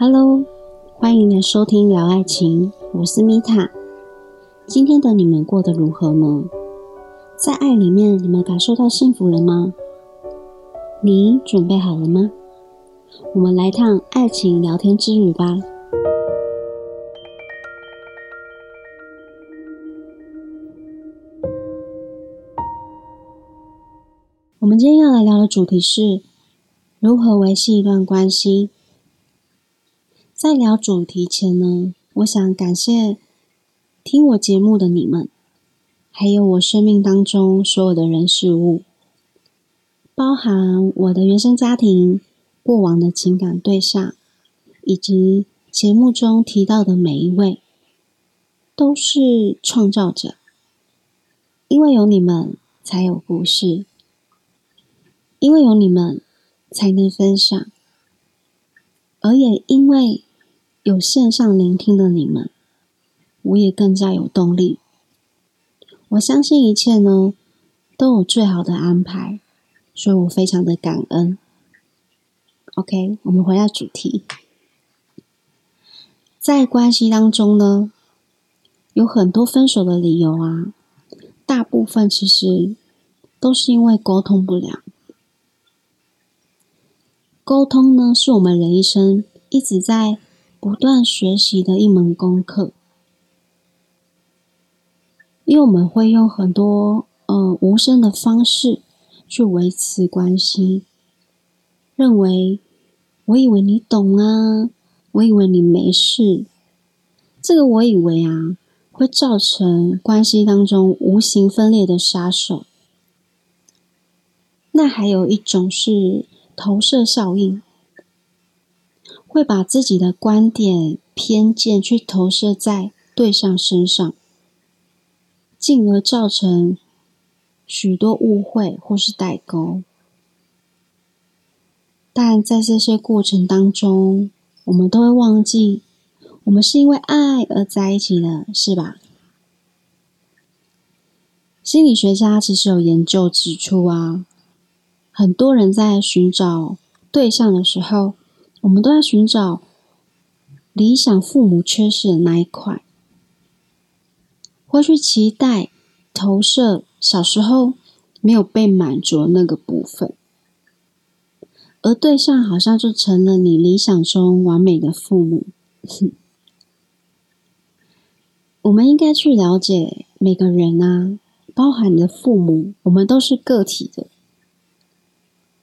Hello，欢迎来收听聊爱情，我是米塔。今天的你们过得如何呢？在爱里面，你们感受到幸福了吗？你准备好了吗？我们来趟爱情聊天之旅吧。我们今天要来聊的主题是如何维系一段关系。在聊主题前呢，我想感谢听我节目的你们，还有我生命当中所有的人事物，包含我的原生家庭、过往的情感对象，以及节目中提到的每一位，都是创造者。因为有你们，才有故事。因为有你们，才能分享，而也因为有线上聆听的你们，我也更加有动力。我相信一切呢都有最好的安排，所以我非常的感恩。OK，我们回到主题，在关系当中呢，有很多分手的理由啊，大部分其实都是因为沟通不良。沟通呢，是我们人一生一直在不断学习的一门功课，因为我们会用很多呃无声的方式去维持关系，认为我以为你懂啊，我以为你没事，这个我以为啊，会造成关系当中无形分裂的杀手。那还有一种是。投射效应会把自己的观点、偏见去投射在对象身上，进而造成许多误会或是代沟。但在这些过程当中，我们都会忘记，我们是因为爱而在一起的，是吧？心理学家其实有研究指出啊。很多人在寻找对象的时候，我们都在寻找理想父母缺失的那一块，或去期待投射小时候没有被满足那个部分，而对象好像就成了你理想中完美的父母。我们应该去了解每个人啊，包含你的父母，我们都是个体的。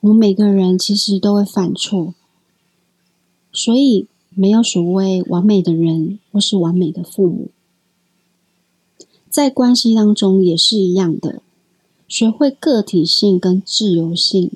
我们每个人其实都会犯错，所以没有所谓完美的人或是完美的父母。在关系当中也是一样的，学会个体性跟自由性，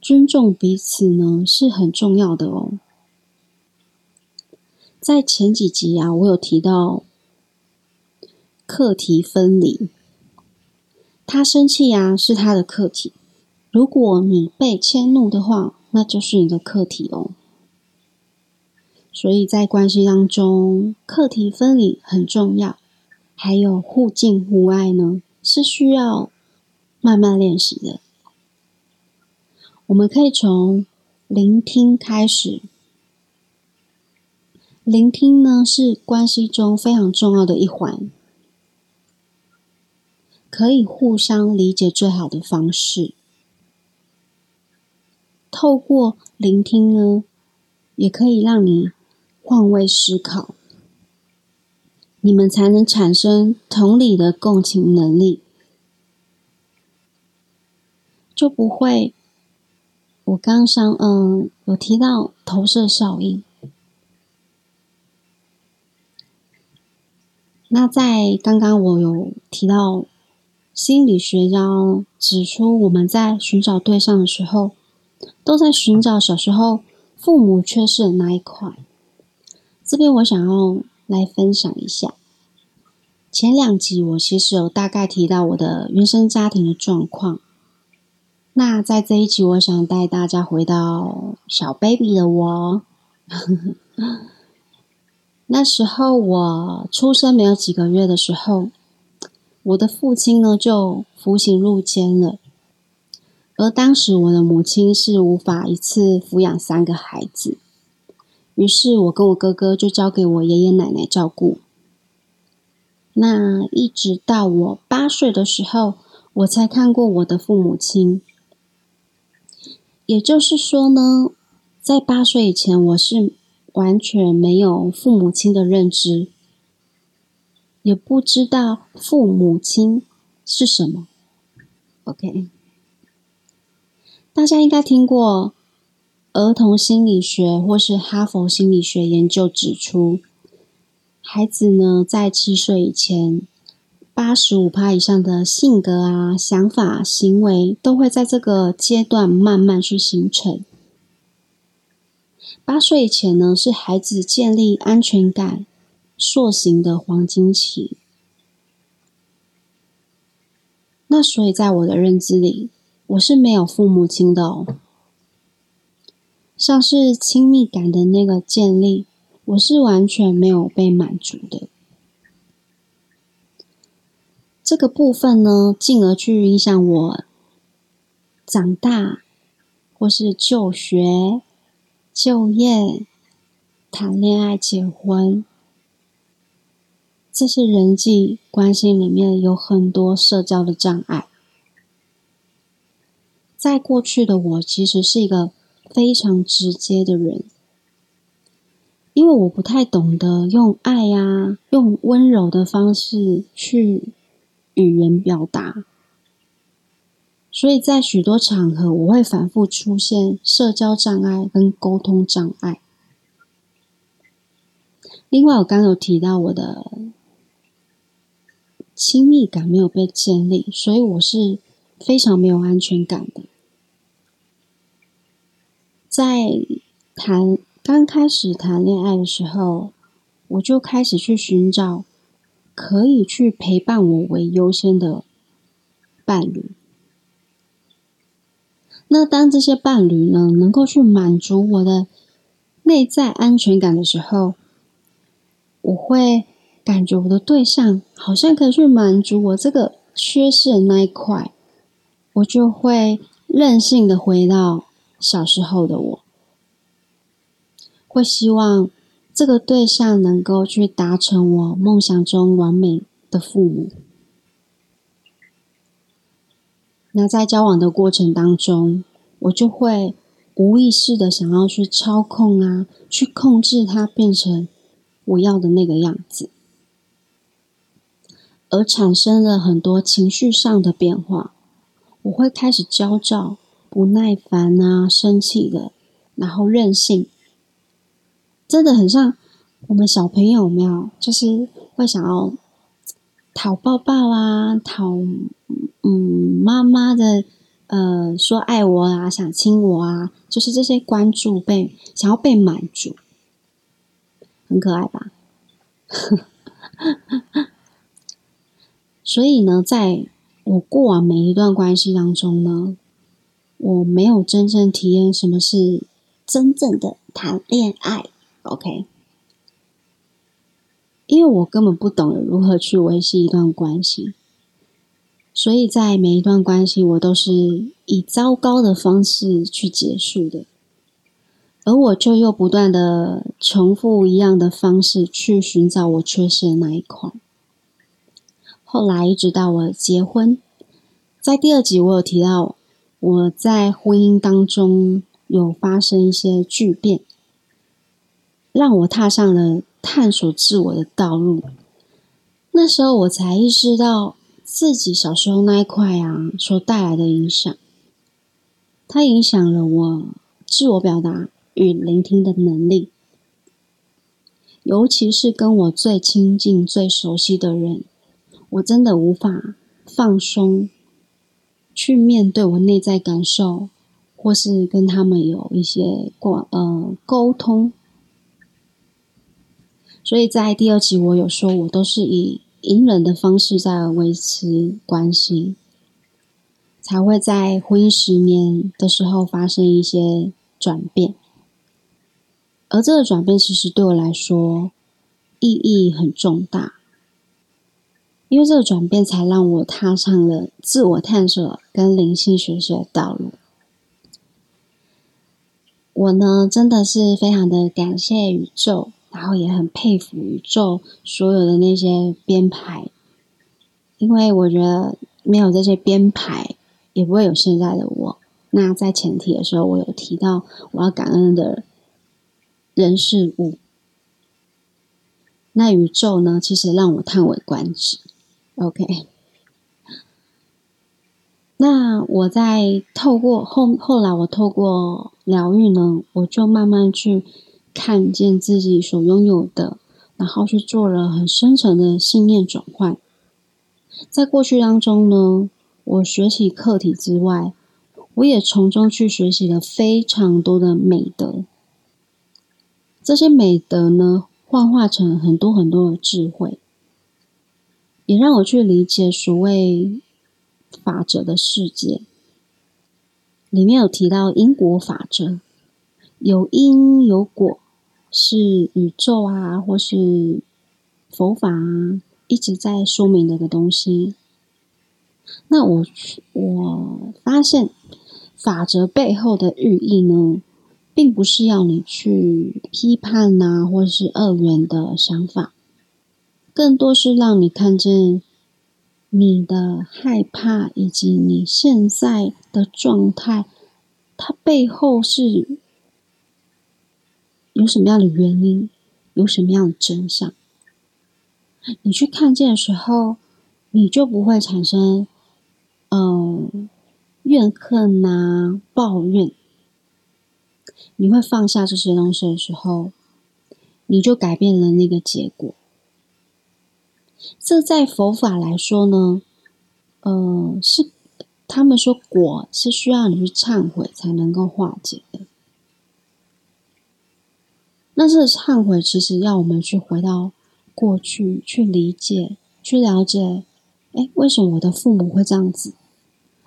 尊重彼此呢是很重要的哦。在前几集啊，我有提到课题分离，他生气啊是他的课题。如果你被迁怒的话，那就是你的课题哦。所以在关系当中，课题分离很重要，还有互敬互爱呢，是需要慢慢练习的。我们可以从聆听开始，聆听呢是关系中非常重要的一环，可以互相理解最好的方式。透过聆听呢，也可以让你换位思考，你们才能产生同理的共情能力，就不会。我刚上嗯有提到投射效应，那在刚刚我有提到心理学家指出，我们在寻找对象的时候。都在寻找小时候父母缺失的那一块。这边我想要来分享一下。前两集我其实有大概提到我的原生家庭的状况。那在这一集，我想带大家回到小 baby 的我。那时候我出生没有几个月的时候，我的父亲呢就服刑入监了。而当时我的母亲是无法一次抚养三个孩子，于是我跟我哥哥就交给我爷爷奶奶照顾。那一直到我八岁的时候，我才看过我的父母亲。也就是说呢，在八岁以前，我是完全没有父母亲的认知，也不知道父母亲是什么。OK，大家应该听过。儿童心理学或是哈佛心理学研究指出，孩子呢在七岁以前，八十五趴以上的性格啊、想法、行为都会在这个阶段慢慢去形成。八岁以前呢，是孩子建立安全感塑形的黄金期。那所以在我的认知里，我是没有父母亲的哦。像是亲密感的那个建立，我是完全没有被满足的。这个部分呢，进而去影响我长大，或是就学、就业、谈恋爱、结婚，这些人际关系里面有很多社交的障碍。在过去的我，其实是一个。非常直接的人，因为我不太懂得用爱呀、用温柔的方式去语言表达，所以在许多场合，我会反复出现社交障碍跟沟通障碍。另外，我刚刚有提到我的亲密感没有被建立，所以我是非常没有安全感的。在谈刚开始谈恋爱的时候，我就开始去寻找可以去陪伴我为优先的伴侣。那当这些伴侣呢，能够去满足我的内在安全感的时候，我会感觉我的对象好像可以去满足我这个缺失的那一块，我就会任性的回到。小时候的我，会希望这个对象能够去达成我梦想中完美的父母。那在交往的过程当中，我就会无意识的想要去操控啊，去控制他变成我要的那个样子，而产生了很多情绪上的变化。我会开始焦躁。不耐烦啊，生气的，然后任性，真的很像我们小朋友，没有？就是会想要讨抱抱啊，讨嗯妈妈的呃说爱我啊，想亲我啊，就是这些关注被想要被满足，很可爱吧？所以呢，在我过往每一段关系当中呢。我没有真正体验什么是真正的谈恋爱，OK？因为我根本不懂如何去维系一段关系，所以在每一段关系，我都是以糟糕的方式去结束的，而我就又不断的重复一样的方式去寻找我缺失的那一块。后来一直到我结婚，在第二集我有提到。我在婚姻当中有发生一些巨变，让我踏上了探索自我的道路。那时候我才意识到自己小时候那一块啊所带来的影响，它影响了我自我表达与聆听的能力，尤其是跟我最亲近、最熟悉的人，我真的无法放松。去面对我内在感受，或是跟他们有一些过呃沟通，所以在第二集我有说，我都是以隐忍的方式在维持关系，才会在婚姻十年的时候发生一些转变，而这个转变其实对我来说意义很重大。因为这个转变，才让我踏上了自我探索跟灵性学习的道路。我呢真的是非常的感谢宇宙，然后也很佩服宇宙所有的那些编排，因为我觉得没有这些编排，也不会有现在的我。那在前提的时候，我有提到我要感恩的人事物。那宇宙呢，其实让我叹为观止。OK，那我在透过后后来，我透过疗愈呢，我就慢慢去看见自己所拥有的，然后去做了很深层的信念转换。在过去当中呢，我学习课题之外。我也从中去学习了非常多的美德，这些美德呢，幻化成很多很多的智慧，也让我去理解所谓法则的世界。里面有提到因果法则，有因有果，是宇宙啊，或是佛法啊，一直在说明的一个东西。那我我发现。法则背后的寓意呢，并不是要你去批判呐，或是二元的想法，更多是让你看见你的害怕以及你现在的状态，它背后是有什么样的原因，有什么样的真相。你去看见的时候，你就不会产生，嗯。怨恨呐，抱怨，你会放下这些东西的时候，你就改变了那个结果。这在佛法来说呢，呃，是他们说果是需要你去忏悔才能够化解的。那这个忏悔其实要我们去回到过去，去理解，去了解，哎，为什么我的父母会这样子？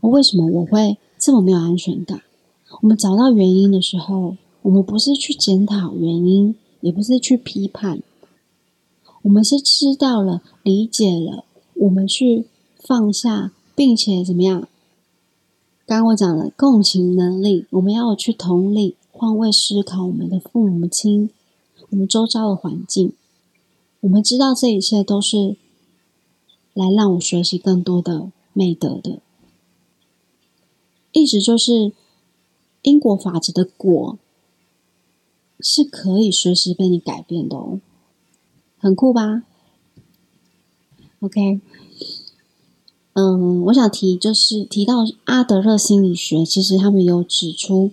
为什么我会这么没有安全感？我们找到原因的时候，我们不是去检讨原因，也不是去批判，我们是知道了、理解了，我们去放下，并且怎么样？刚刚我讲了共情能力，我们要去同理、换位思考我们的父母亲、我们周遭的环境，我们知道这一切都是来让我学习更多的美德的。意思就是因果法则的果是可以随时被你改变的哦，很酷吧？OK，嗯，我想提就是提到阿德勒心理学，其实他们有指出，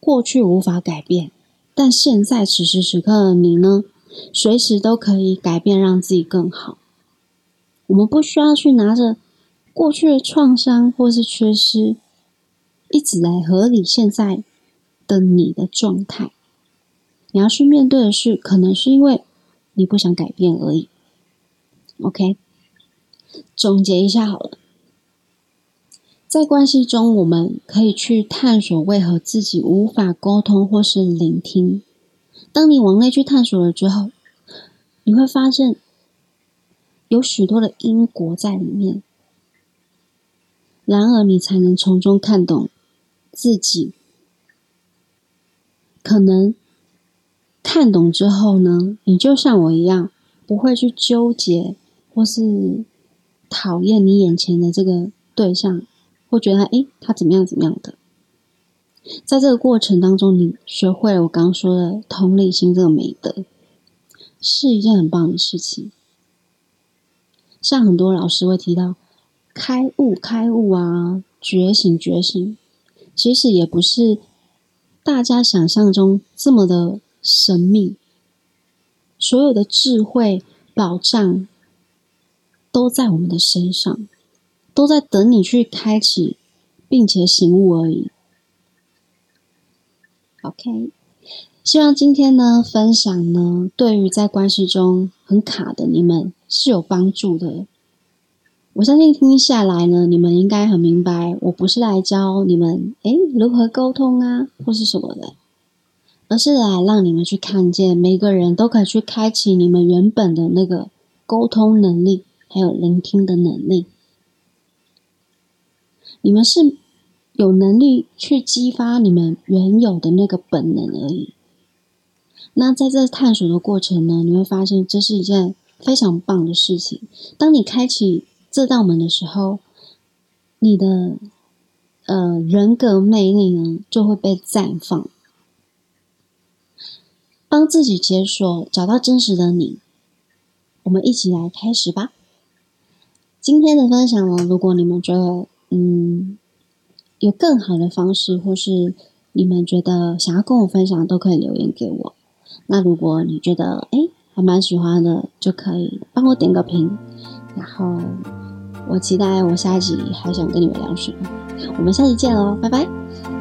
过去无法改变，但现在此时此刻的你呢，随时都可以改变，让自己更好。我们不需要去拿着过去的创伤或是缺失。一直来合理现在的你的状态，你要去面对的是，可能是因为你不想改变而已。OK，总结一下好了，在关系中，我们可以去探索为何自己无法沟通或是聆听。当你往内去探索了之后，你会发现有许多的因果在里面，然而你才能从中看懂。自己可能看懂之后呢，你就像我一样，不会去纠结或是讨厌你眼前的这个对象，会觉得哎，他怎么样怎么样的。在这个过程当中，你学会了我刚刚说的同理心这个美德，是一件很棒的事情。像很多老师会提到开悟、开悟啊，觉醒、觉醒。其实也不是大家想象中这么的神秘，所有的智慧宝藏都在我们的身上，都在等你去开启，并且醒悟而已。OK，希望今天呢分享呢，对于在关系中很卡的你们是有帮助的。我相信听下来呢，你们应该很明白，我不是来教你们诶如何沟通啊，或是什么的，而是来让你们去看见，每个人都可以去开启你们原本的那个沟通能力，还有聆听的能力。你们是有能力去激发你们原有的那个本能而已。那在这探索的过程呢，你会发现这是一件非常棒的事情。当你开启这道门的时候，你的呃人格魅力呢就会被绽放。帮自己解锁，找到真实的你。我们一起来开始吧。今天的分享呢，如果你们觉得嗯有更好的方式，或是你们觉得想要跟我分享，都可以留言给我。那如果你觉得哎还蛮喜欢的，就可以帮我点个评。然后我期待我下一集还想跟你们聊什么。我们下期见喽，拜拜。